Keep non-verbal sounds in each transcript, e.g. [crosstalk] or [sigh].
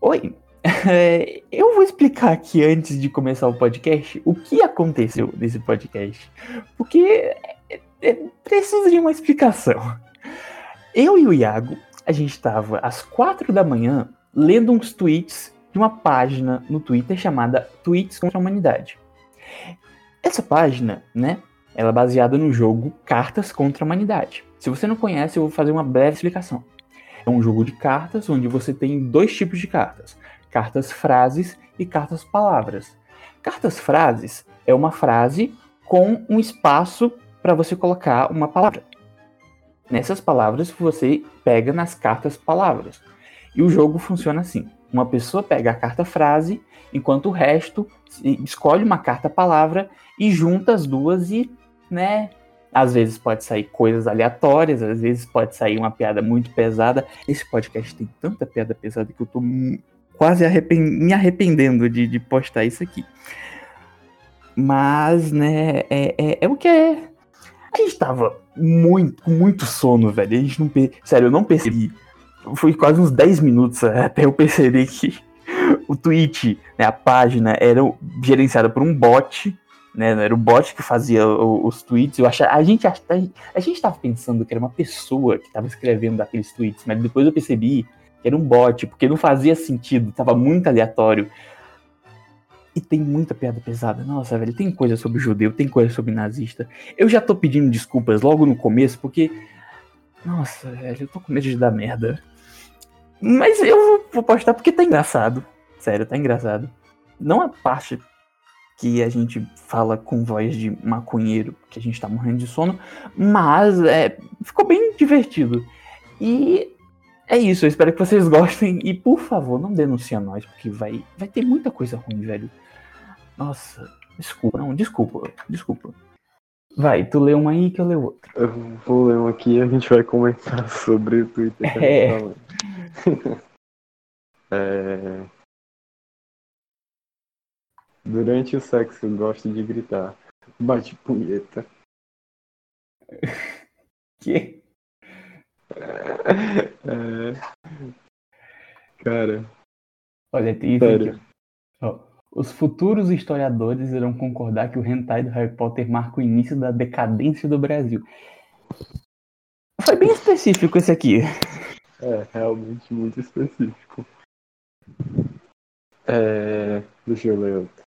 Oi, [laughs] eu vou explicar aqui antes de começar o podcast o que aconteceu nesse podcast, porque é, é, precisa de uma explicação. Eu e o Iago, a gente estava às quatro da manhã lendo uns tweets de uma página no Twitter chamada Tweets contra a Humanidade. Essa página, né, ela é baseada no jogo Cartas contra a Humanidade. Se você não conhece, eu vou fazer uma breve explicação. É um jogo de cartas onde você tem dois tipos de cartas: cartas frases e cartas palavras. Cartas frases é uma frase com um espaço para você colocar uma palavra. Nessas palavras você pega nas cartas palavras. E o jogo funciona assim: uma pessoa pega a carta frase, enquanto o resto escolhe uma carta palavra e junta as duas e, né, às vezes pode sair coisas aleatórias, às vezes pode sair uma piada muito pesada. Esse podcast tem tanta piada pesada que eu tô quase arrepend... me arrependendo de, de, postar isso aqui. Mas, né, é, é, é, o que é. A gente tava muito, muito sono, velho. A gente não. Sério, eu não percebi. Foi quase uns 10 minutos até eu perceber que [laughs] o tweet, né, a página, era gerenciada por um bot né? Era o bot que fazia os tweets. Eu achava, a gente a gente estava pensando que era uma pessoa que estava escrevendo aqueles tweets, mas depois eu percebi que era um bot, porque não fazia sentido, estava muito aleatório. E tem muita piada pesada. Nossa, velho, tem coisa sobre judeu, tem coisa sobre nazista. Eu já tô pedindo desculpas logo no começo, porque. Nossa, velho, eu tô com medo de dar merda. Mas eu vou postar porque tá engraçado. Sério, tá engraçado. Não a parte que a gente fala com voz de maconheiro, porque a gente tá morrendo de sono, mas é, ficou bem divertido. E é isso, eu espero que vocês [laughs] gostem e por favor, não denunciem a nós, porque vai, vai ter muita coisa ruim, velho. Nossa, desculpa, não, desculpa, desculpa. Vai, tu lê uma aí que eu leio outra. Eu vou ler uma aqui e a gente vai comentar [laughs] sobre o Twitter. É. [laughs] é... Durante o sexo, gosto de gritar. Bate punheta. [laughs] que? É... Cara. Olha, tem isso aqui. Ó. Os futuros historiadores irão concordar que o hentai do Harry Potter marca o início da decadência do Brasil. Foi bem específico esse aqui. É, realmente muito específico. É... Deixa eu ler outro.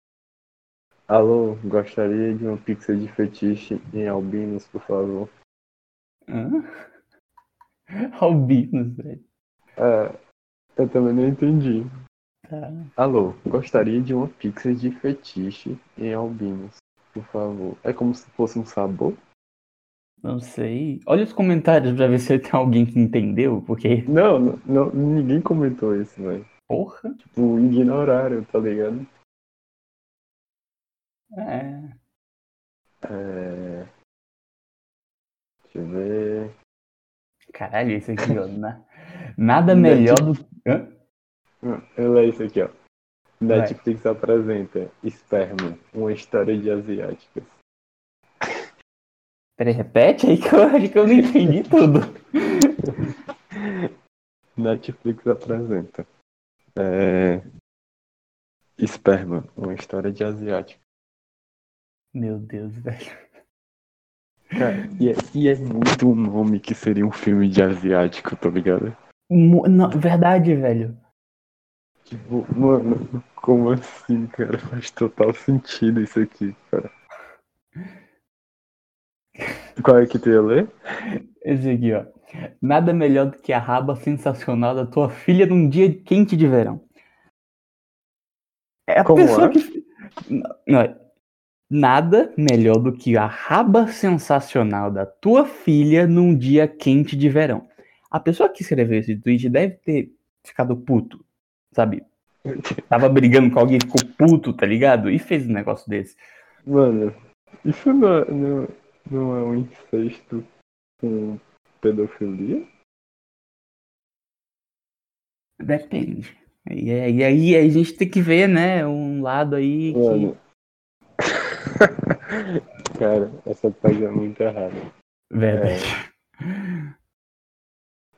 Alô, gostaria de uma pizza de fetiche em albinos, por favor. Hã? [laughs] Albinos, velho. É, eu também não entendi. Tá. Alô, gostaria de uma pizza de fetiche em albinos, por favor. É como se fosse um sabor? Não sei. Olha os comentários pra ver se tem alguém que entendeu, porque. Não, não, não ninguém comentou isso, velho. Porra. Tipo, ignoraram, tá ligado? É. É... Deixa eu ver. Caralho, isso aqui, ó. Na... Nada melhor do. Hã? Eu leio isso aqui, ó. Netflix Vai. apresenta Sperma, uma história de asiáticas. Peraí, repete aí que eu [laughs] acho que eu não entendi [laughs] tudo. Netflix apresenta. É... Esperma, uma história de asiática. Meu Deus, velho. Cara, e, é, e é muito um nome que seria um filme de asiático, tá ligado? Não, verdade, velho. Tipo, mano, como assim, cara? Faz total sentido isso aqui, cara. Qual é que tu ia ler? Esse aqui, ó. Nada melhor do que a raba sensacional da tua filha num dia quente de verão. É a Como pessoa é? que. Não, é Nada melhor do que a raba sensacional da tua filha num dia quente de verão. A pessoa que escreveu esse tweet deve ter ficado puto, sabe? Tava brigando com alguém, ficou puto, tá ligado? E fez um negócio desse. Mano, isso não, é- não, não é um incesto com pedofilia? Depende. E aí, aí a gente tem que ver, né? Um lado aí que. [laughs] Cara, essa página é muito errada. Verdade.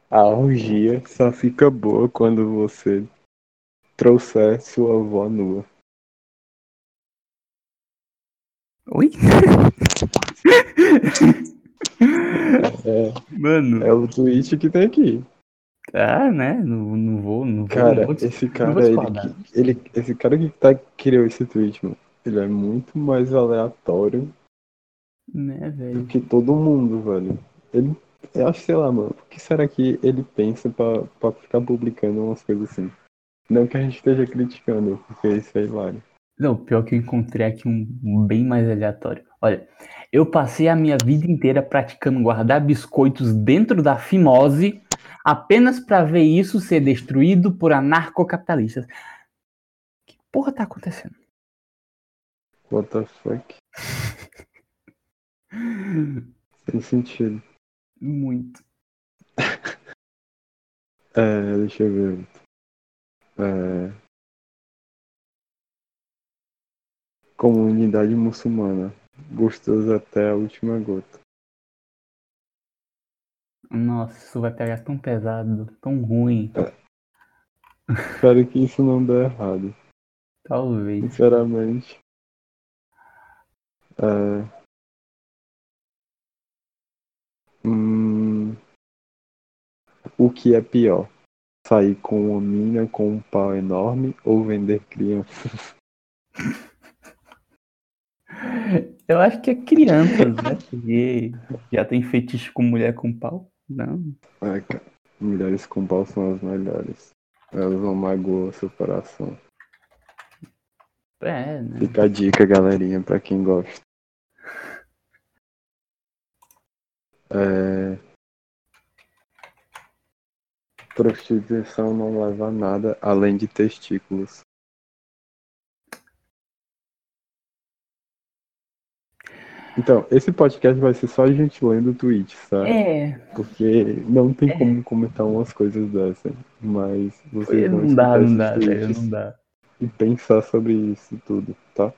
A orgia só fica boa quando você trouxer sua avó nua. Oi? É, Mano, é o tweet que tem aqui. ah, né? Não, não vou, não vou. Cara, não vou, esse cara, ele, ele, esse cara que tá, criou esse tweet, mano, ele é muito mais aleatório Né, do velho? que todo mundo, velho. Ele, eu acho, sei lá, mano, o que será que ele pensa pra, pra ficar publicando umas coisas assim? Não que a gente esteja criticando, porque isso é hilário. Não, pior que eu encontrei aqui um, bem mais aleatório. Olha, eu passei a minha vida inteira praticando guardar biscoitos dentro da fimose apenas pra ver isso ser destruído por anarcocapitalistas. Que porra tá acontecendo? What the fuck? [laughs] Sem sentido. Muito. [laughs] É, deixa eu ver. É... Comunidade muçulmana. Gostoso até a última gota. Nossa, isso vai pegar tão pesado, tão ruim. Espero que isso não dê errado. Talvez. Sinceramente. É... Hum... O que é pior? Sair com uma mina com um pau enorme ou vender criança? [laughs] Eu acho que é crianças, né? Porque já tem fetiche com mulher com pau. Não. Ai, cara, mulheres com pau são as melhores. Elas vão magoar seu coração. É, né? Fica a dica, galerinha, pra quem gosta. É... Prostituição não leva a nada além de testículos. Então, esse podcast vai ser só a gente lendo tweets, tá? É, Porque não tem É. como comentar umas coisas dessas. Mas vocês vão não dá, escutar não dá, velho, não dá. e pensar sobre isso tudo, tá?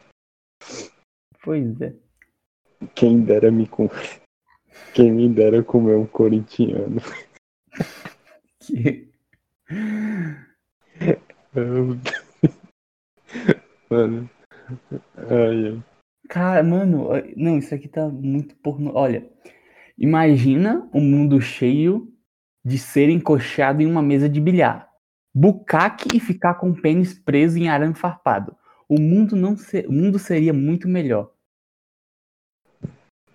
Pois é. Quem dera me. Quem me dera comer um corintiano. Que- Mano. Ai. Cara, mano, não, isso aqui tá muito porno. Olha, imagina um mundo cheio de ser encoxado em uma mesa de bilhar. Bucaque e ficar com o pênis preso em arame farpado. O mundo não ser, o mundo seria muito melhor.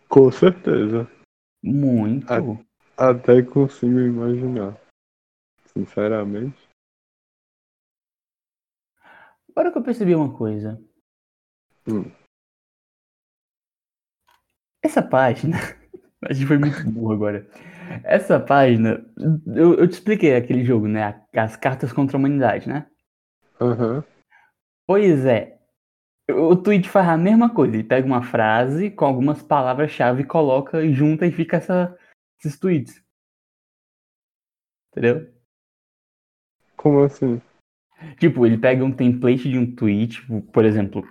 Com certeza. Muito. Ah. Até consigo imaginar. Sinceramente. Agora que eu percebi uma coisa. Hum. Essa página. [laughs] A gente foi muito burro agora. Essa página. Eu, eu te expliquei aquele jogo, né? As cartas contra a humanidade, né? Aham. Pois é. O tweet faz a mesma coisa. Ele pega uma frase com algumas palavras-chave, coloca e junta e fica essa, esses tweets. Entendeu? Como assim? Tipo, ele pega um template de um tweet, tipo, por exemplo.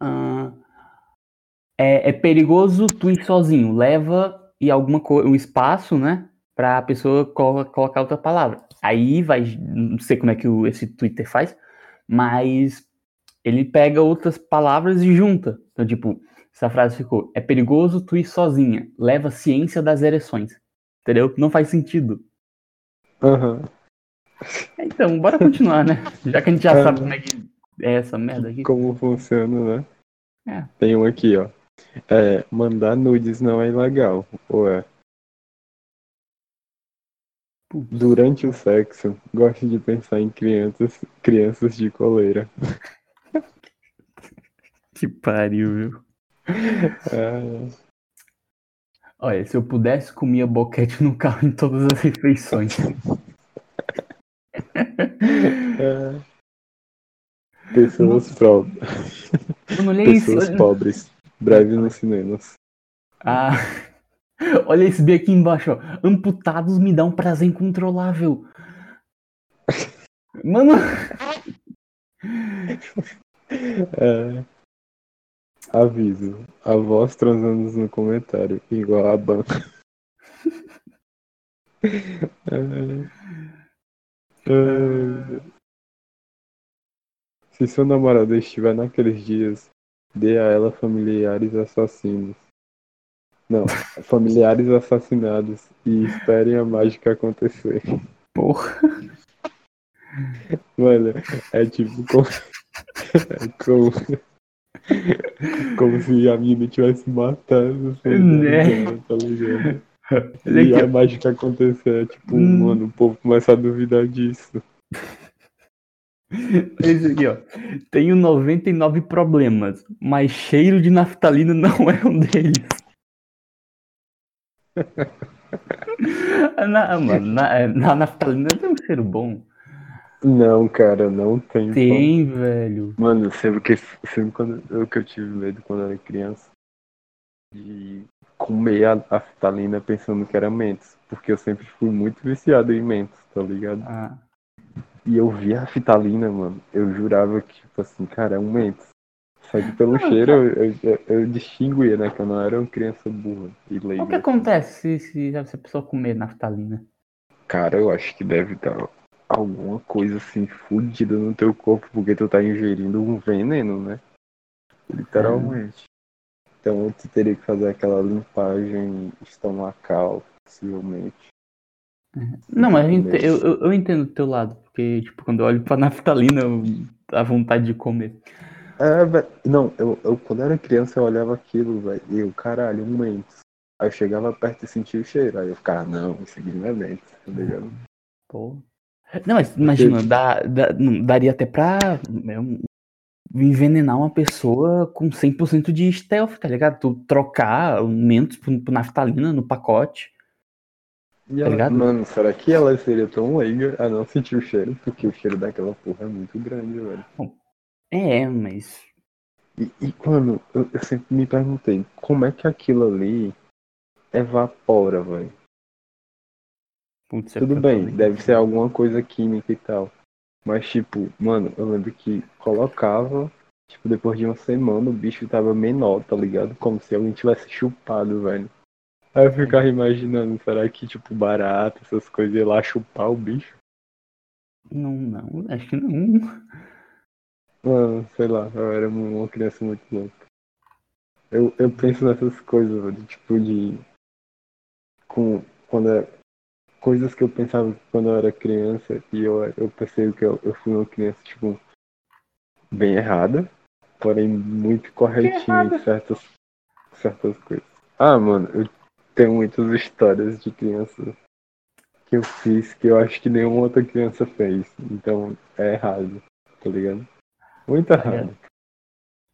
ah, é, é perigoso tu ir sozinho. Leva e alguma um espaço, né? Pra pessoa colo- colocar outra palavra. Aí vai. Não sei como é que o- esse Twitter faz, mas ele pega outras palavras e junta. Então, tipo, essa frase ficou: É perigoso tu ir sozinha. Leva ciência das ereções. Entendeu? Não faz sentido. Aham. Então, bora continuar, né? [laughs] Já que a gente já sabe como é que é essa merda aqui. Como funciona, né? É. Tem um aqui, ó. É, mandar nudes não é ilegal, ou é? Durante o sexo, gosto de pensar em crianças, crianças de coleira. [laughs] Que pariu, viu? É, [laughs] Olha, se eu pudesse, comia boquete no carro em todas as refeições. é. [laughs] Pessoas, pro... Isso. Pessoas pobres. Breve nos cinemas. Ah, [laughs] olha esse B aqui embaixo, ó. Amputados me dá um prazer incontrolável. Mano, É. Aviso. A voz transando no comentário, igual a banca. [laughs] É. É. Se seu namorado estiver naqueles dias, dê a ela familiares assassinos. Não, [laughs] familiares assassinados e esperem a mágica acontecer. Porra. Mano, é tipo como. [laughs] É como. Como se a menina estivesse matando. assim, Né? Tá ligado? Olha [laughs] E aqui, a mágica acontecer, é tipo, Hum. mano, o povo começa a duvidar disso. Esse aqui, ó. Tenho 99 problemas, mas cheiro de naftalina não é um deles. [laughs] Na, mano, na, na naftalina tem um cheiro bom. Não, cara, não tem. Tem, velho. Mano, sempre que, sempre quando eu, que eu tive medo quando era criança de comer a, a fitalina pensando que era mentos. Porque eu sempre fui muito viciado em mentos, tá ligado? Ah, E eu via a fitalina, mano. Eu jurava que, tipo assim, cara, é um mentos. Só que pelo cheiro eu, eu, eu distinguia, né? Que eu não era uma criança burra e o que leiga. acontece se, se, se a pessoa comer naftalina? Cara, eu acho que deve dar alguma coisa assim fodida no teu corpo, porque tu tá ingerindo um veneno, né? Literalmente. Então tu teria que fazer aquela limpagem estomacal, possivelmente. Não, mas eu, Comer. ente- eu, eu, entendo do teu lado, porque, tipo, quando eu olho pra naftalina, eu, dá vontade de comer. É, velho. Não, eu, eu quando era criança eu olhava aquilo, velho, e eu, caralho, um mentos. Aí eu chegava perto e sentia o cheiro. Aí eu ficava, não, isso aqui não é mentos, tá ligado? Pô. Não, mas imagina, dá, dá- daria até pra é, um- envenenar uma pessoa com 100% de stealth, tá ligado? Tu trocar o mentos por, por naftalina no pacote. E Tá ela, ligado? mano, será que ela seria tão leiga a não sentir o cheiro? Porque o cheiro daquela porra é muito grande, velho. É, mas. E, e mano, eu, eu sempre me perguntei, como é que aquilo ali evapora, velho? Putz, é Tudo eu bem, deve ser alguma coisa química e tal. Mas, tipo, mano, eu lembro que colocava, tipo, depois de uma semana o bicho tava menor, tá ligado? Como se alguém tivesse chupado, velho. Aí eu ficava imaginando, será que, tipo, barata, essas coisas, ia lá chupar o bicho? Não, não, acho que não. Mano, sei lá, eu era uma criança muito louca. Eu, eu penso nessas coisas, velho, tipo de. Com. Quando é. Coisas que eu pensava quando eu era criança e eu, eu percebo que eu, eu fui uma criança, tipo, bem errada, porém muito corretinha em certas, certas coisas. Ah, mano, eu tenho muitas histórias de criança que eu fiz que eu acho que nenhuma outra criança fez. Então é errado, tá ligado? Muito errado.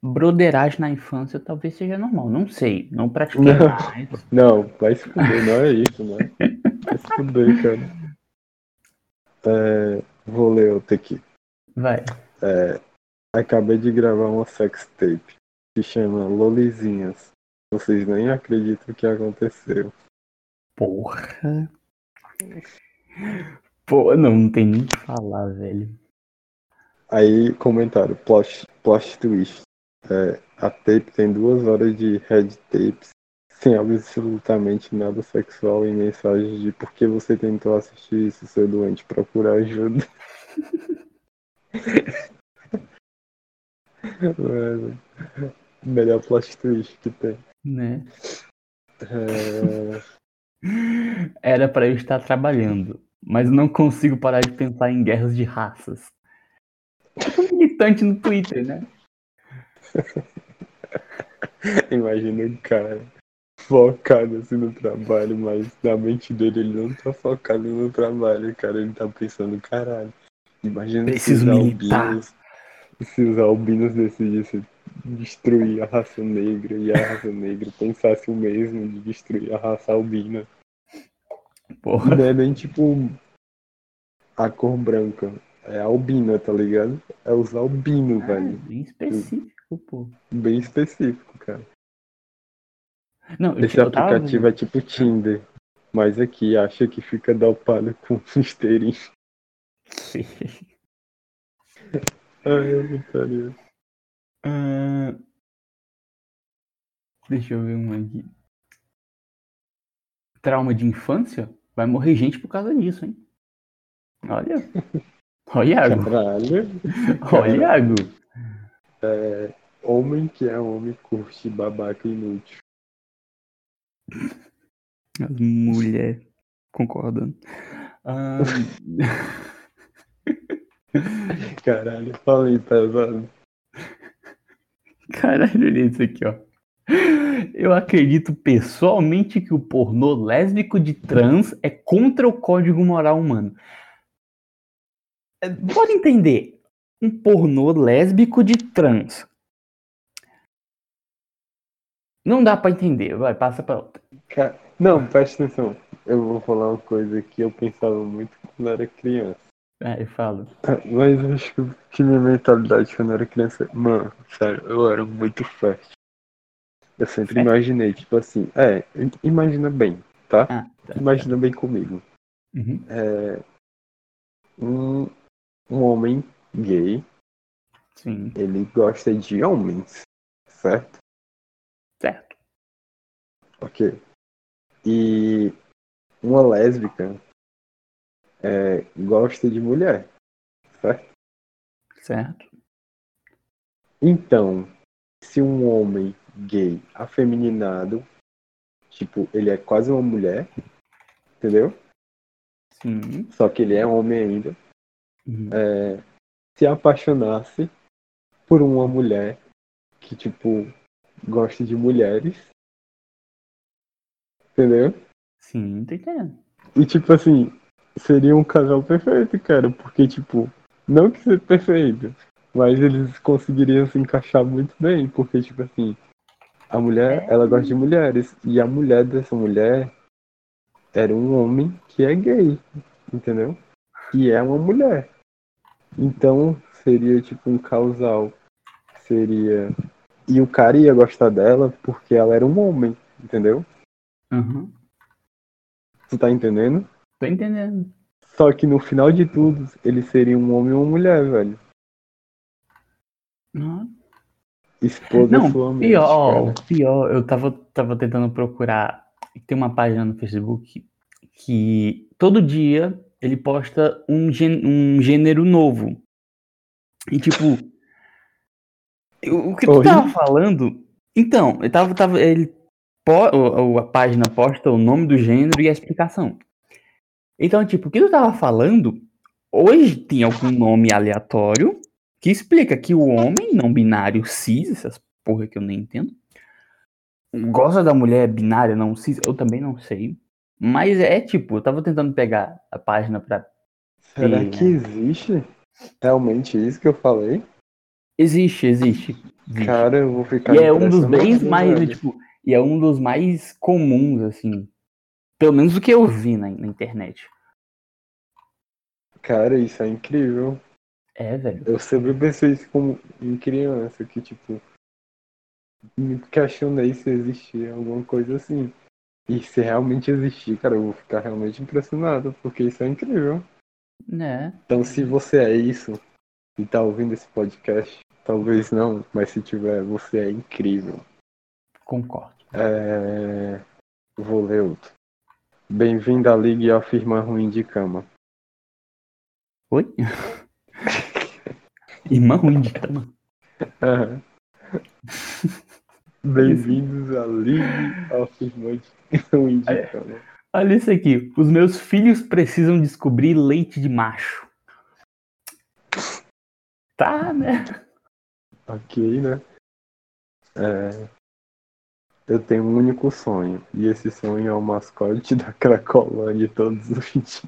Broderagem na infância talvez seja normal, não sei. Não pratiquei Não. mais. [laughs] Não, vai se fuder, não é isso, né? Vai se fuder, cara. É, vou ler outro aqui. Vai. É, acabei de gravar uma sextape que chama Lolizinhas. Vocês nem acreditam o que aconteceu. Porra. Pô, não, não tem nem o que falar, velho. Aí, comentário, plot, plot twist. É, a tape tem duas horas de head tapes sem absolutamente nada sexual e mensagens de por que você tentou assistir isso, seu doente, procura ajuda. Mano, [laughs] melhor plot twist que tem. Né? É, Era pra eu estar trabalhando, mas não consigo parar de pensar em guerras de raças. Militante no Twitter, né? [laughs] imagina o cara focado assim no trabalho, mas na mente dele ele não tá focado no trabalho, cara. Ele tá pensando, caralho. Imagina Preciso se os militar. albinos. Se os albinos decidissem destruir a raça negra e a raça negra pensasse o mesmo de destruir a raça albina. Porra. Não é nem tipo a cor branca. É albina, tá ligado? É os albinos, Ah, velho. bem específico, pô. Bem específico, cara. Não, Esse eu tava- aplicativo é tipo Tinder. Mas aqui acha que fica dopado [laughs] com esteirinho. Ai, eu putaria. Ah, Deixa eu ver um aqui. Trauma de infância? Vai morrer gente por causa disso, hein? Olha. [laughs] Ó, Iago. Caralho. Ó, Iago. É, homem que é homem curte babaca inútil. As mulher concordando. Ah, [laughs] Caralho, falei pesado. caralho, olha isso aqui, ó. Eu acredito pessoalmente que o pornô lésbico de trans é contra o código moral humano. É, Pode entender. Um pornô lésbico de trans. Não dá pra entender. Vai, passa pra outra. Não, presta atenção. Eu vou falar uma coisa que eu pensava muito quando era criança. Aí eu falo. Mas eu acho que- minha mentalidade quando eu era criança. Mano, sério, eu era muito fértil. Eu sempre Fértil? imaginei, tipo assim, é, imagina bem, tá? Ah, tá. Imagina bem comigo. Uhum. É, um, um homem gay, Sim, ele gosta de homens, certo. Ok. E uma lésbica é, gosta de mulher, certo? Certo. Então, se um homem gay afeminado, tipo, ele é quase uma mulher, entendeu? Sim. Só que ele é homem ainda, Uhum. é, se apaixonasse por uma mulher que, tipo, gosta de mulheres, entendeu? Sim, tô entendendo. E, tipo assim, seria um casal perfeito, cara, porque, tipo, não que seja perfeito, mas eles conseguiriam se encaixar muito bem, porque, tipo assim, a mulher, ela gosta de mulheres, e a mulher dessa mulher era um homem que é gay, entendeu? E é uma mulher. Então, seria, tipo, um casal. Seria. E o cara ia gostar dela porque ela era um homem, entendeu? Uhum. Tu tá entendendo? Tô entendendo. Só que no final de tudo, ele seria um homem ou uma mulher, velho. Não, Exploda Não, sua mente, pior, cara. pior, eu tava, tava tentando procurar. Tem uma página no Facebook que todo dia ele posta um, gê- um gênero novo. E tipo, eu- o que tu Oi? tava falando. Então, ele tava. tava ele, po- o- o- a página posta o nome do gênero e a explicação. Então, tipo, o que tu tava falando, hoje tem algum nome aleatório que explica que o homem não binário cis, essas porra que eu nem entendo, gosta da mulher binária não cis, eu também não sei. Mas é tipo, eu tava tentando pegar a página pra. Será Sim, que existe realmente isso que eu falei? Existe, existe. existe. Cara, eu vou ficar e é um dos impressionado, mais, tipo, e é um dos mais comuns, assim. Pelo menos o que eu vi na, na internet. Cara, isso é incrível. É, velho. Eu sempre pensei isso como em criança, que tipo, me questionei se existia alguma coisa assim. E se realmente existir, cara, eu vou ficar realmente impressionado, porque isso é incrível. Né? Então, se você é isso e tá ouvindo esse podcast, talvez não, mas se tiver, você é incrível. Concordo. É... Vou ler outro. Bem-vindo à League of Irmã Ruim de Cama. Oi? [laughs] Irmã ruim de cama. Bem-vindos à League of Irmã de- Ruim de. Cama. Olha isso aqui. Os meus filhos precisam descobrir leite de macho. Tá, né? Ok, né? É, Eu tenho um único sonho, e esse sonho é o mascote da Cracolândia todos os dias.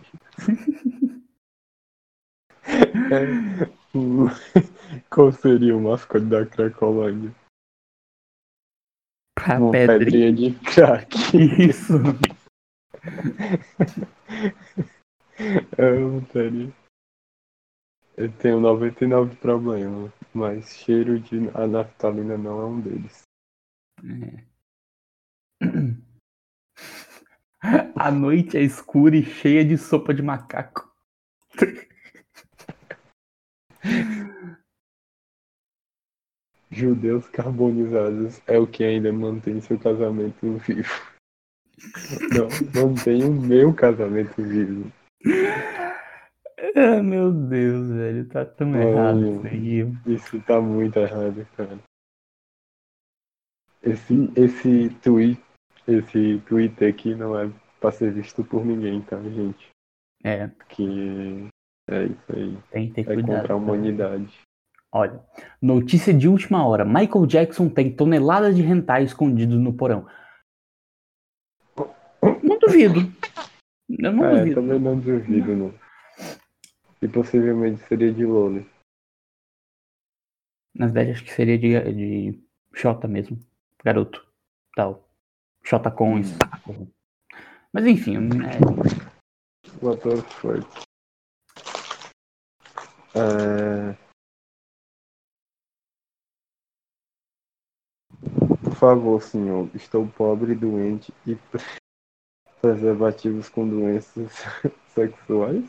É, [laughs] Qual seria o mascote da Cracolândia? Pra Uma pedrinha. pedrinha de crack. Isso. [laughs] Eu teria. Eu tenho 99 problemas, mas cheiro de a naftalina não é um deles. [clears throat] A noite é escura e cheia de sopa de macaco. Judeus carbonizados é o que ainda mantém seu casamento vivo. Não, mantém o meu casamento vivo. Ah, meu Deus, velho. Tá tão Olha. errado isso. Isso tá muito errado, cara. Esse, esse tweet, esse Twitter aqui não é pra ser visto por ninguém, tá, gente? É, Que é isso aí. tem que ter É cuidado. contra a humanidade. Olha, notícia de última hora. Michael Jackson tem toneladas de hentai escondidos no porão. Não duvido. Eu não É, duvido. também não duvido, não. E possivelmente seria de Loli. Na verdade, acho que seria de, de Xota mesmo. Garoto. Tal. Xota com espaco. Mas enfim, é, What the fuck? É... Por favor, senhor, estou pobre, doente e pre- [laughs] preservativos com doenças [laughs] sexuais?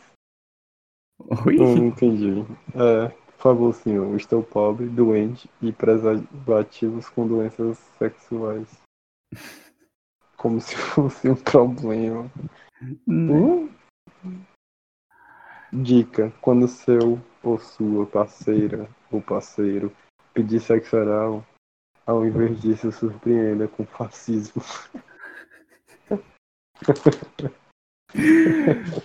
Oi? Eu não entendi. É, por favor, senhor, estou pobre, doente e preservativos com doenças sexuais. [laughs] Como se [laughs] fosse um problema. Hum? Dica: quando seu ou sua parceira ou parceiro pedir sexo oral, ao invés disso, surpreenda com fascismo. [laughs]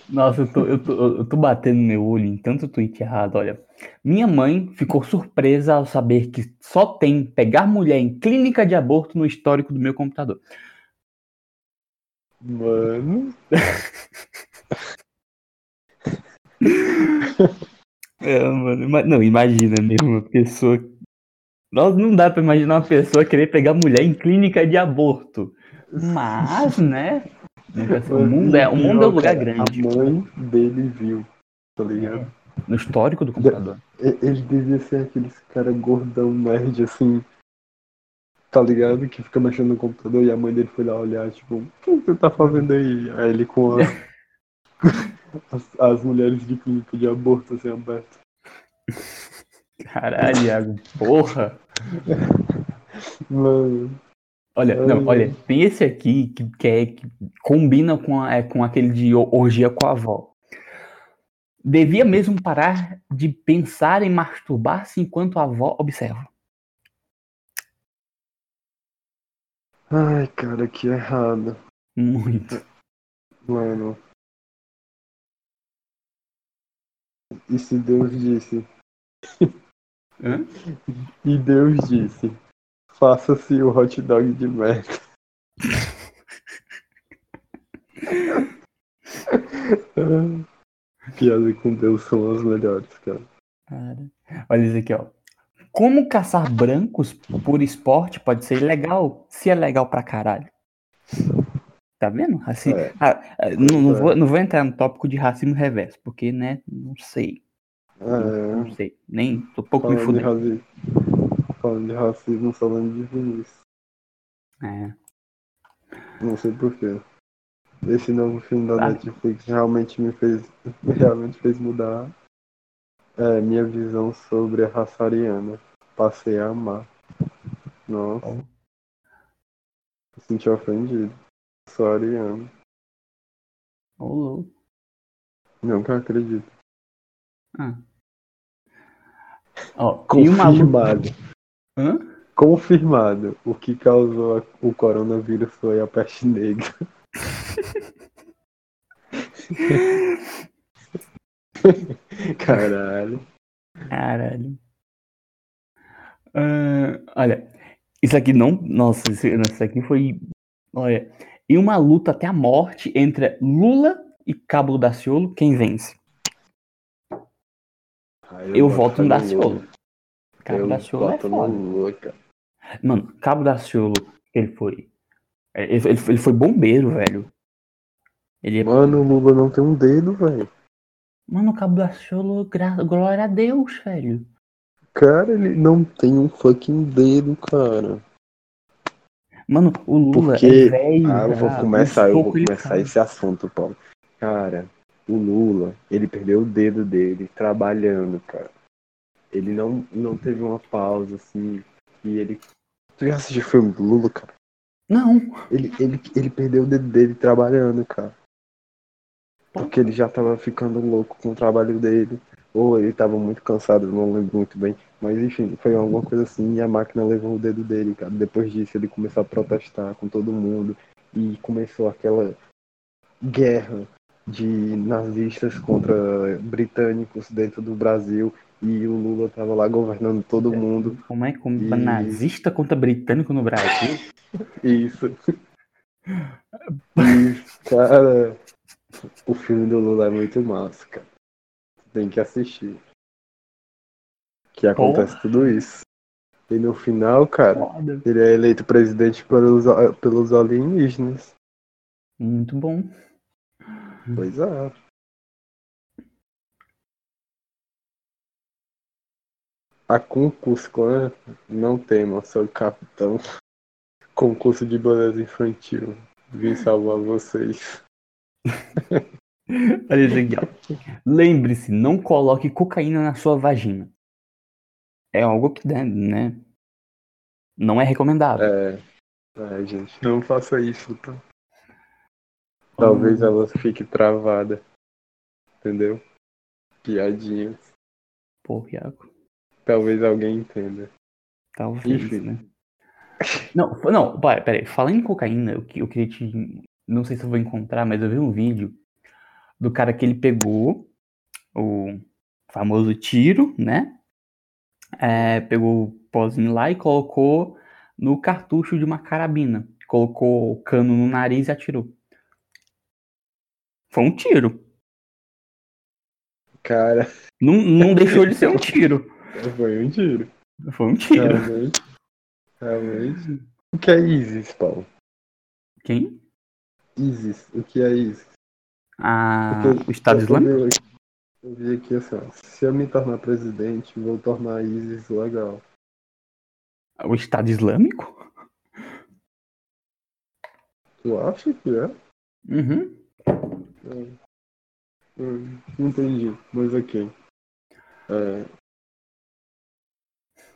Nossa, eu tô, eu, tô, eu tô batendo meu olho em tanto tweet errado. Olha, minha mãe ficou surpresa ao saber que só tem pegar mulher em clínica de aborto no histórico do meu computador. Mano, [laughs] É, mano, não, imagina mesmo uma pessoa. Nossa, não dá pra imaginar uma pessoa querer pegar mulher em clínica de aborto. Mas, né? se- O mundo é, o mundo é um lugar Cara, grande. A mãe dele viu, tá ligado? No histórico do computador. E- Ele devia ser aqueles cara gordão, nerd, assim, tá ligado? Que fica mexendo no computador e a mãe dele foi lá olhar, tipo, o que você tá fazendo aí? Aí ele com a- [laughs] as, as mulheres de clínica de aborto, assim, aberto. Caralho, Iago, porra. Mano, Olha, não, olha, tem esse aqui que, que, é, que combina com, a- é, com aquele de orgia com a avó. Devia mesmo parar de pensar em masturbar-se enquanto a avó observa. Ai, cara, que errado. Muito. Mano. E se Deus disse? Hã? E Deus disse: faça-se o hot dog de merda. [laughs] Piada com Deus são as melhores, cara. Cara. Olha isso aqui, ó. Como caçar brancos por esporte pode ser ilegal se é legal pra caralho. Tá vendo? Raci... É. Ah, ah, não, não É. vou, não vou entrar no tópico de racismo reverso, porque, né, não sei. É, Não sei. Nem tô pouco me falando, de fudendo. racismo, falando de racismo, falando de Vinícius. É. Não sei porquê. Esse novo filme da Ah. Netflix realmente me fez. [laughs] Realmente fez mudar é, minha visão sobre a raça ariana. Passei a amar. Nossa, Oh. me senti ofendido. Sou ariano. Ô, louco. Nunca acredito. Ah. Ó, luta. Confirmado. Hã? Confirmado. O que causou o coronavírus foi a peste negra. [laughs] [laughs] Caralho. Caralho. Ah, olha, isso aqui não. Nossa, isso, isso aqui foi. Olha, em uma luta até a morte entre Lula e Cabo Daciolo, quem vence? Ah, Eu, boto voto no Daciolo. Cabo Eu Daciolo é foda. Lula. Mano, Cabo Daciolo, ele foi. Ele, ele, ele foi bombeiro, velho. Ele é. Mano, o Lula não tem um dedo, velho. Mano, o Cabo Daciolo, gra- glória a Deus, velho. Cara, ele não tem um fucking dedo, cara. Mano, o Lula Porque- é velho. Ah, eu vou começar, eu vou começar esse assunto, Paulo. Cara, o Lula, ele perdeu o dedo dele trabalhando, cara. Ele não, não teve uma pausa, assim, e ele... Tu já assistiu o filme do Lula, cara? Não. Ele, ele, ele perdeu o dedo dele trabalhando, cara. Porque ele já tava ficando louco com o trabalho dele. Ou ele tava muito cansado, não lembro muito bem. Mas enfim, foi alguma coisa assim e a máquina levou o dedo dele, cara. Depois disso ele começou a protestar com todo mundo. E começou aquela guerra de nazistas contra britânicos dentro do Brasil. E o Lula tava lá governando todo mundo. Como é como E- nazista contra britânico no Brasil? [laughs] Isso. E, cara, [laughs] o filme do Lula é muito massa, cara. Tem que assistir. Que acontece tudo isso. E no final, cara, Foda. ele é eleito presidente pelos, pelos alienígenas. Muito bom. Pois é. A concurso clã não tema, sou capitão. Concurso de beleza infantil. Vim salvar vocês. [laughs] Olha isso aqui, ó. Lembre-se, não coloque cocaína na sua vagina. É algo que, né, não é recomendável. É. É, gente, não faça isso, tá? Talvez Hum, ela fique travada. Entendeu? Piadinhas. Pô, Iago, Talvez alguém entenda. talvez, Enfim. né? Não, não, pera, pera. Falando em cocaína, eu, eu queria te. Não sei se eu vou encontrar, mas eu vi um vídeo do cara que ele pegou o famoso tiro, né? É, pegou o pozinho lá e colocou no cartucho de uma carabina. Colocou o cano no nariz e atirou. Foi um tiro. Cara, Não, não [laughs] deixou de ser um tiro. foi um tiro. Foi um tiro. Realmente. Realmente. O que é ISIS, Paulo? Quem? ISIS. O que é ISIS? Ah, Porque o Estado Islâmico? Eu vi aqui assim, ó, se eu me tornar presidente, vou tornar ISIS legal. O Estado Islâmico? Tu acha que é? Uhum. Hum, hum, Não entendi, mas ok. É,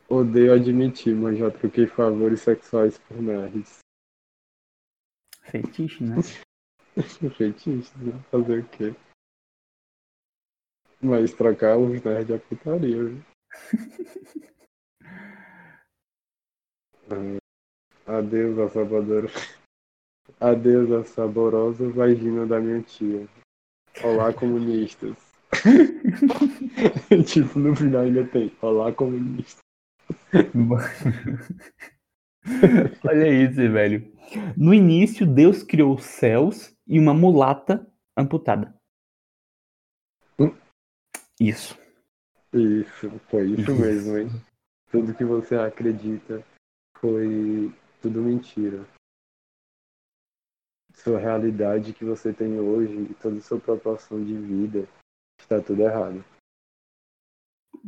Odeio admitir, mas já troquei favores sexuais por nerds. Fetiche, né? [laughs] Fetiche, né? Fazer o quê? Mas trocar os nerds é putaria, viu? Adeus, [laughs] a sabadora. Adeus, a saborosa vagina da minha tia. Olá, comunistas. [laughs] tipo, no final ainda tem. Olá, comunistas. Olha isso, velho. No início, Deus criou os céus e uma mulata amputada. Hum. Isso. Isso, foi isso Isso. mesmo, hein? Tudo que você acredita foi tudo mentira. Sua realidade que você tem hoje e toda a sua proporção de vida está tudo errado.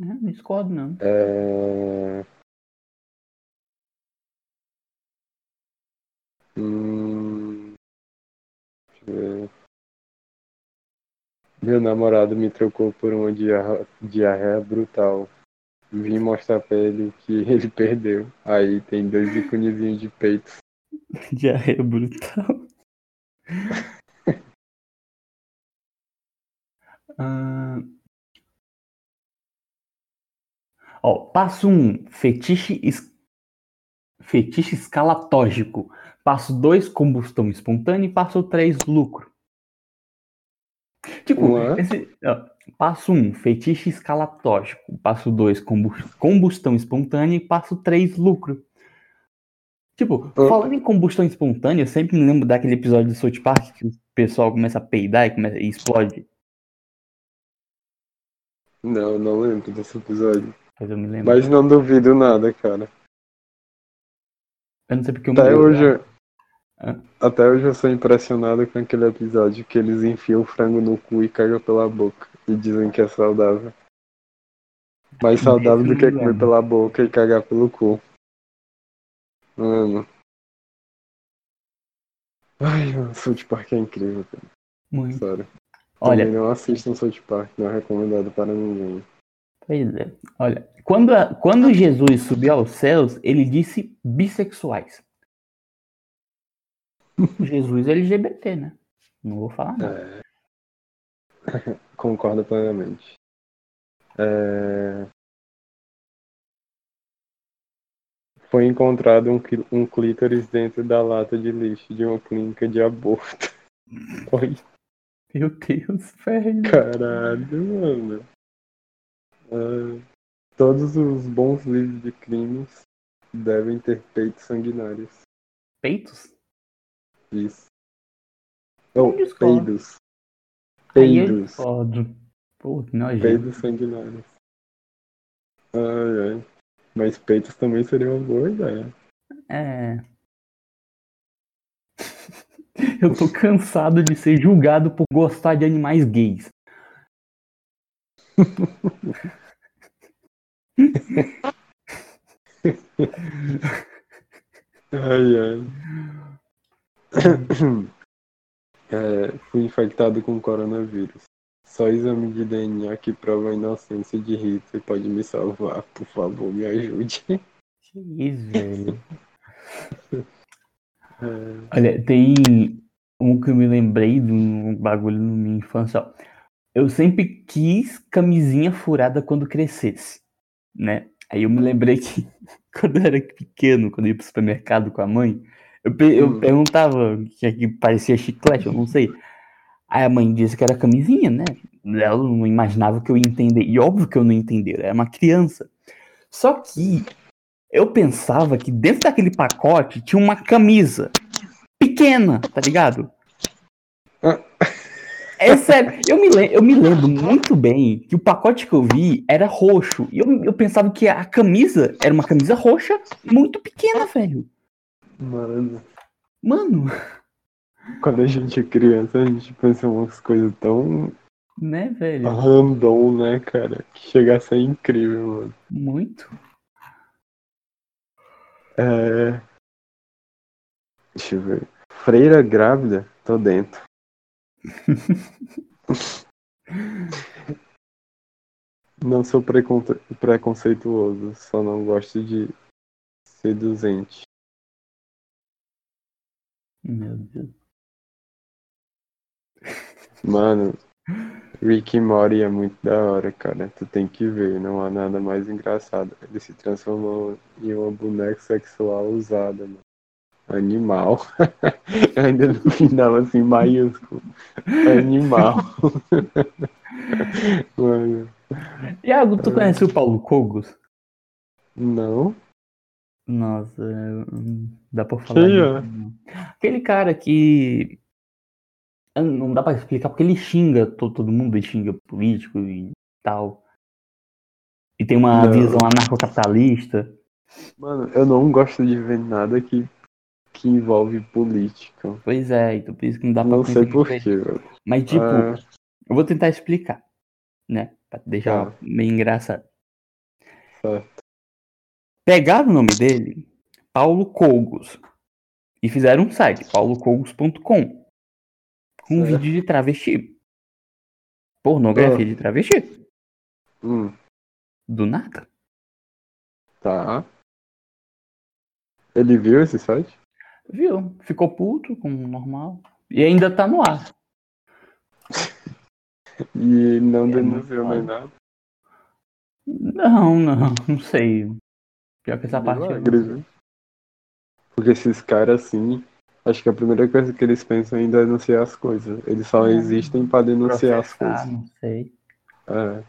É, não discordo, não. É... Hum... Deixa eu ver. Meu namorado me trocou por uma diarra- diarreia brutal. Vim mostrar pra ele que [laughs] ele perdeu. Aí tem dois íconezinhos de peito. [laughs] Diarreia brutal. [laughs] Ah. Ó, passo 1, um, fetiche, es... fetiche escalatógico. Passo 2, combustão espontânea. E passo 3, lucro. Tipo, esse, ó, passo 1, um, fetiche escalatógico. Passo 2, combustão espontânea. E passo 3, lucro. Tipo, Ah. falando em combustão espontânea, eu sempre me lembro daquele episódio do South Park que o pessoal começa a peidar e, começa, e explode. Não, não lembro desse episódio. Mas eu me lembro. Mas não duvido nada, cara. Eu não sei porque eu me Até lembro. hoje? Até hoje eu sou impressionado com aquele episódio que eles enfiam o frango no cu e cagam pela boca. E dizem que é saudável. Mais saudável do que comer pela boca e cagar pelo cu. Mano. Ai, mano, South Park é incrível, cara. Muito. Sério. Olha, Também não assistam South Park, não é recomendado para ninguém. pois é. Olha, quando, a- quando Jesus subiu aos céus, ele disse bissexuais. [laughs] Jesus é LGBT, né? Não vou falar nada. É. [laughs] Concordo plenamente. É, Foi encontrado um, um clítoris dentro da lata de lixo de uma clínica de aborto. [laughs] Oi, Meu Deus, velho. caralho, mano. Ah, todos os bons livros de crimes devem ter peitos sanguinários. Peitos? Isso. Ou discordo. peidos. Peidos. Pô, que nojento. Peidos sanguinários. Ai, ai. Mas peitos também seria uma boa ideia. É. [laughs] Eu tô cansado de ser julgado por gostar de animais gays. [laughs] Ai, ai. [coughs] É, fui infectado com coronavírus. Só exame de DNA que prova a inocência de Hitler pode me salvar. Por favor, me ajude. [laughs] Que isso, velho. É, Olha, tem um que eu me lembrei de um bagulho na minha infância. Eu sempre quis camisinha furada quando crescesse, né? Aí eu me lembrei que [laughs] quando eu era pequeno, quando eu ia pro supermercado com a mãe, eu, eu Hum. perguntava o que, é que parecia chiclete, eu não sei. Aí a mãe disse que era camisinha, né? Ela não imaginava que eu ia entender. E óbvio que eu não entendia, era uma criança. Só que eu pensava que dentro daquele pacote tinha uma camisa pequena, tá ligado? Ah. É sério, eu me, eu me lembro muito bem que o pacote que eu vi era roxo. E eu, eu pensava que a camisa era uma camisa roxa muito pequena, velho. Mano, Mano, quando a gente é criança, a gente pensa umas coisas tão né, velho? random, né, cara? Que chega a ser incrível, mano. Muito. É... Deixa eu ver. Freira grávida? Tô dentro. [laughs] Não sou preconce- preconceituoso, só não gosto de seduzente. Meu Deus. Mano, Rick e Morty é muito da hora, cara. Tu tem que ver, não há nada mais engraçado. Ele se transformou em uma boneca sexual usada, mano. Animal. [laughs] Ainda no final, assim, maiúsculo. Animal. [laughs] Mano, Iago, tu conhece o Paulo Cogos? não? Nossa, hum, dá pra falar. Disso, é? não. Aquele cara que. Não dá pra explicar porque ele xinga to- todo mundo, ele xinga político e tal. E tem uma Não. visão anarcocapitalista. Mano, eu não gosto de ver nada que, que envolve política. Pois é, então por isso que não dá pra Não sei porquê, velho. Mas, tipo, Ah, eu vou tentar explicar, né? Pra deixar Tá. meio engraçado. certo. Pegaram o nome dele, Paulo Cogos, e fizeram um site, paulocogos.com, com um vídeo de travesti. Pornografia Ah. de travesti. Hum, Do nada. tá. Ele viu esse site? Viu? Ficou puto, como normal. E ainda tá no ar. [laughs] E não É denunciou nem nada. Não, não, não sei. Pior que essa parte. eu não? Porque esses caras assim, acho que a primeira coisa que eles pensam é em denunciar as coisas. Eles só É. existem pra denunciar as Processar, coisas. não sei. É,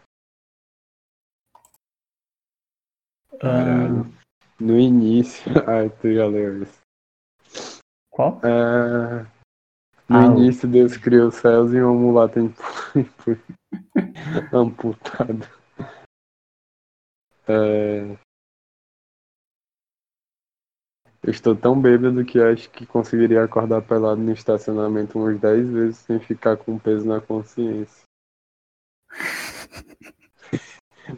Ah. No início. [laughs] Ai, tu já leu isso. qual? É, no Ah, o- início Deus criou os céus e uma mulata impu- [laughs] impu- amputada. É, eu estou tão bêbado que acho que conseguiria acordar pelado no estacionamento umas 10 vezes sem ficar com peso na consciência. [laughs]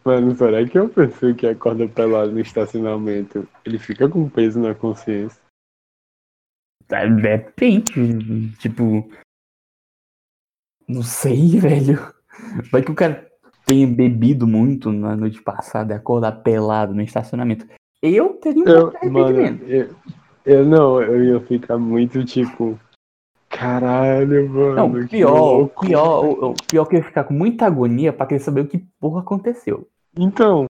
Mano, será que uma pessoa que acorda pelado no estacionamento, ele fica com peso na consciência? É, Depende. Tipo. Não sei, [laughs] velho. Vai que o cara tenha bebido muito na noite passada e acordar pelado no estacionamento. Eu teria um Eu, mano, eu, eu não, eu ia ficar muito tipo. Caralho, mano. Não, que pior, o louco. pior, o, pior que eu ia ficar com muita agonia pra querer saber o que porra aconteceu. Então,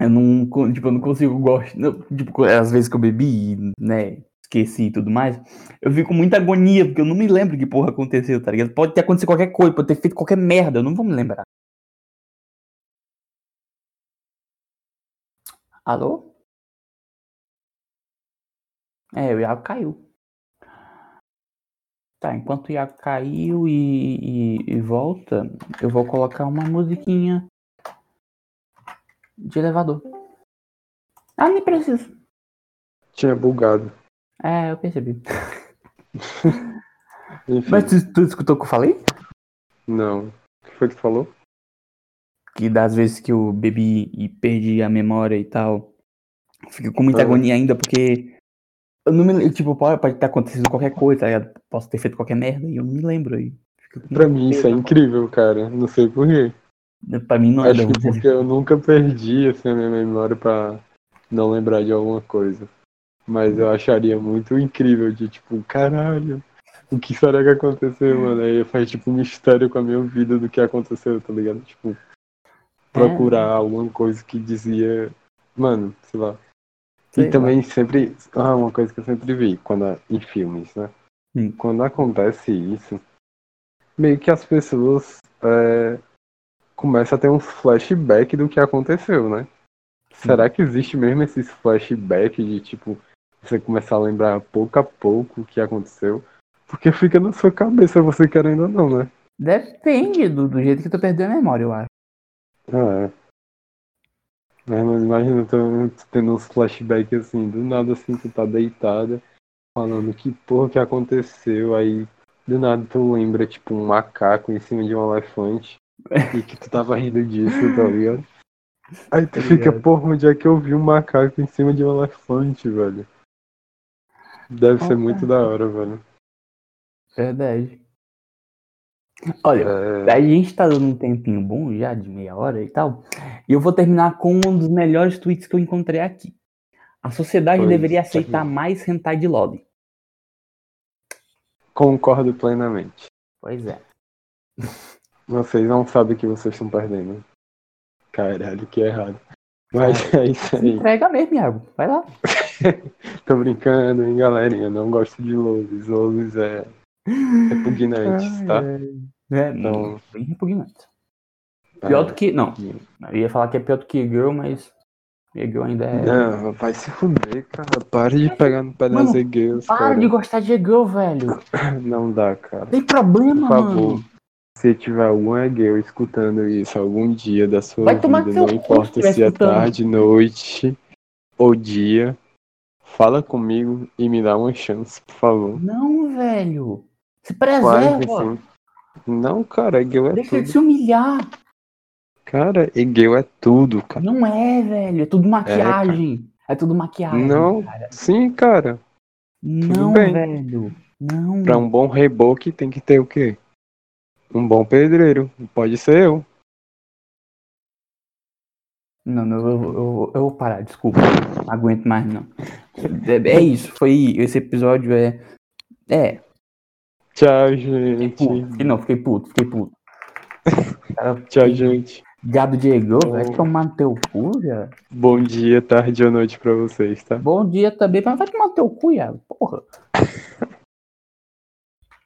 Eu não, tipo, eu não consigo gostar. Tipo, às vezes que eu bebi, né? Esqueci e tudo mais. Eu fico com muita agonia, porque eu não me lembro que porra aconteceu, tá ligado? Pode ter acontecido qualquer coisa, pode ter feito qualquer merda, eu não vou me lembrar. Alô? É, o Iago caiu. Tá, enquanto o Iago caiu e, e- e volta, eu vou colocar uma musiquinha de elevador. Ah, nem preciso. tinha bugado. É, eu percebi. [laughs] Mas tu, tu escutou o que eu falei? não. O que foi que tu falou? Que das vezes que eu bebi e perdi a memória e tal, fico com muita agonia ainda, porque eu não me lembro, tipo, pode, pode ter acontecido qualquer coisa, tá ligado? Posso ter feito qualquer merda e eu não me lembro aí. Pra mim isso é incrível, cara. Não sei porquê. Pra mim não é Acho que porque eu nunca perdi assim, a minha memória pra não lembrar de alguma coisa. Mas eu acharia muito incrível de tipo, caralho, o que será que aconteceu, mano? Aí faz tipo um mistério com a minha vida do que aconteceu, tá ligado? Tipo, procurar alguma coisa que dizia, mano, sei lá. Sei e lá. também sempre, ah, uma coisa que eu sempre vi quando em filmes, né? Hum. Quando acontece isso, meio que as pessoas é, começam a ter uns flashback do que aconteceu, né? Será que existe mesmo esses flashbacks de tipo você começar a lembrar pouco a pouco o que aconteceu? Porque fica na sua cabeça, você querendo ou não, né? Depende do, do jeito que tu perdeu a memória, eu acho. Ah, é. Mas não imagina tu, tu tendo uns flashbacks assim, do nada assim, tu tá deitada, falando que porra que aconteceu, aí do nada tu lembra, tipo, um macaco em cima de um elefante e que tu tava rindo disso, tá ligado? Aí tu Tá fica, porra, onde é que eu vi um macaco em cima de um elefante, velho? Deve ser Opa. muito da hora, velho. Verdade. Olha, É, a gente tá dando um tempinho bom já, de meia hora e tal. E eu vou terminar com um dos melhores tweets que eu encontrei aqui. A sociedade Pois, deveria aceitar termina. mais hentai de lobby. concordo plenamente. Pois é. [laughs] Vocês não sabem o que vocês estão perdendo. Caralho, que errado. Mas é isso Se aí. entrega mesmo, Iago. Vai lá. [laughs] Tô brincando, hein, galerinha. Não gosto de lobbies. Lobbies é [laughs] repugnantes, tá? É, Então- não, bem repugnante. Pior do que. Não, eu ia falar que é pior do que Girl, mas. Girl ainda é. Não, vai se fuder, cara. Pare de pegar no pé das egueiras, Para cara. de gostar de Girl, velho. [coughs] Não dá, cara. Tem problema, Por favor. mano. Se tiver algum egueu escutando isso algum dia da sua Vai vida, não importa se é escutando. tarde, noite ou dia, fala comigo e me dá uma chance, por favor. Não, velho. Se Claro preserva. sim. Não, cara, egueu é Deixa de tudo. se humilhar. Cara, egueu é tudo, cara. Não é, velho. É tudo maquiagem. É, tudo maquiagem. Não, cara. sim, cara. Não, velho. Não. Pra um bom reboque tem que ter o quê? Um bom pedreiro. Pode ser eu. Não, não, eu, eu, eu vou parar, desculpa. Não aguento mais, não. É, é isso, foi. Esse episódio é. É, Tchau, fiquei gente. puto. Fiquei, não, fiquei puto, fiquei puto. [laughs] Cara, Tchau, gente. Gado Diego, Oh. vai tomar no teu cu, já. Bom dia, tarde ou noite pra vocês, tá? Bom dia também, mas vai tomar no teu cu, Iago. Porra. [laughs]